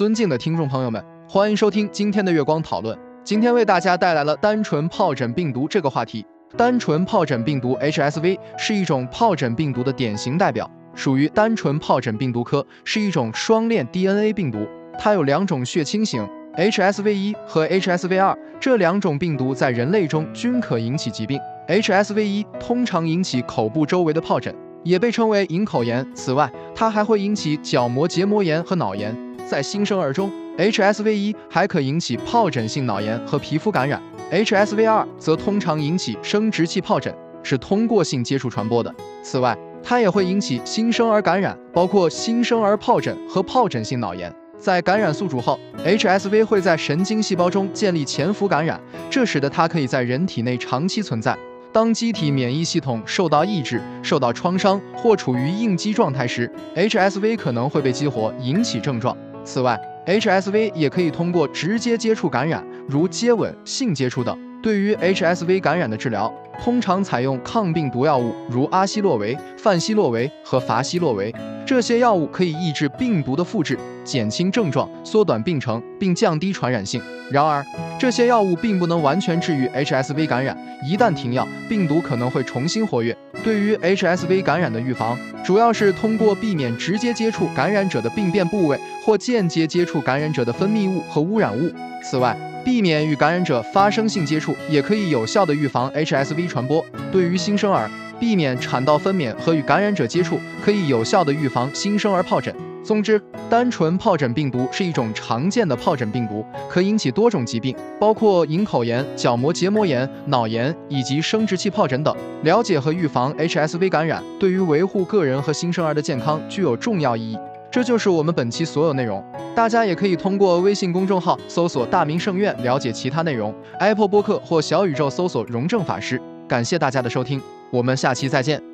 尊敬的听众朋友们，欢迎收听今天的月光讨论。今天为大家带来了单纯疱疹病毒这个话题。单纯疱疹病毒 HSV 是一种疱疹病毒的典型代表，属于单纯疱疹病毒科，是一种双链 DNA 病毒。它有两种血清型，HSV1 和 HSV2，这两种病毒在人类中均可引起疾病。HSV1 通常引起口部周围的疱疹，也被称为隐口炎。此外，它还会引起角膜结膜炎和脑炎。在新生儿中，HSV1 还可引起疱疹性脑炎和皮肤感染，HSV2 则通常引起生殖器疱疹，是通过性接触传播的。此外，它也会引起新生儿感染，包括新生儿疱疹和疱疹性脑炎。在感染宿主后，HSV 会在神经细胞中建立潜伏感染，这使得它可以在人体内长期存在。当机体免疫系统受到抑制、受到创伤或处于应激状态时，HSV 可能会被激活，引起症状。此外，HSV 也可以通过直接接触感染，如接吻、性接触等。对于 HSV 感染的治疗，通常采用抗病毒药物，如阿昔洛韦、范昔洛韦和伐昔洛韦。这些药物可以抑制病毒的复制，减轻症状，缩短病程，并降低传染性。然而，这些药物并不能完全治愈 HSV 感染。一旦停药，病毒可能会重新活跃。对于 HSV 感染的预防，主要是通过避免直接接触感染者的病变部位，或间接接触感染者的分泌物和污染物。此外，避免与感染者发生性接触，也可以有效地预防 HSV 传播。对于新生儿，避免产道分娩和与感染者接触，可以有效的预防新生儿疱疹。总之，单纯疱疹病毒是一种常见的疱疹病毒，可引起多种疾病，包括隐口炎、角膜结膜炎、脑炎以及生殖器疱疹等。了解和预防 HSV 感染，对于维护个人和新生儿的健康具有重要意义。这就是我们本期所有内容。大家也可以通过微信公众号搜索“大明圣院”了解其他内容，Apple 播客或小宇宙搜索“荣正法师”。感谢大家的收听，我们下期再见。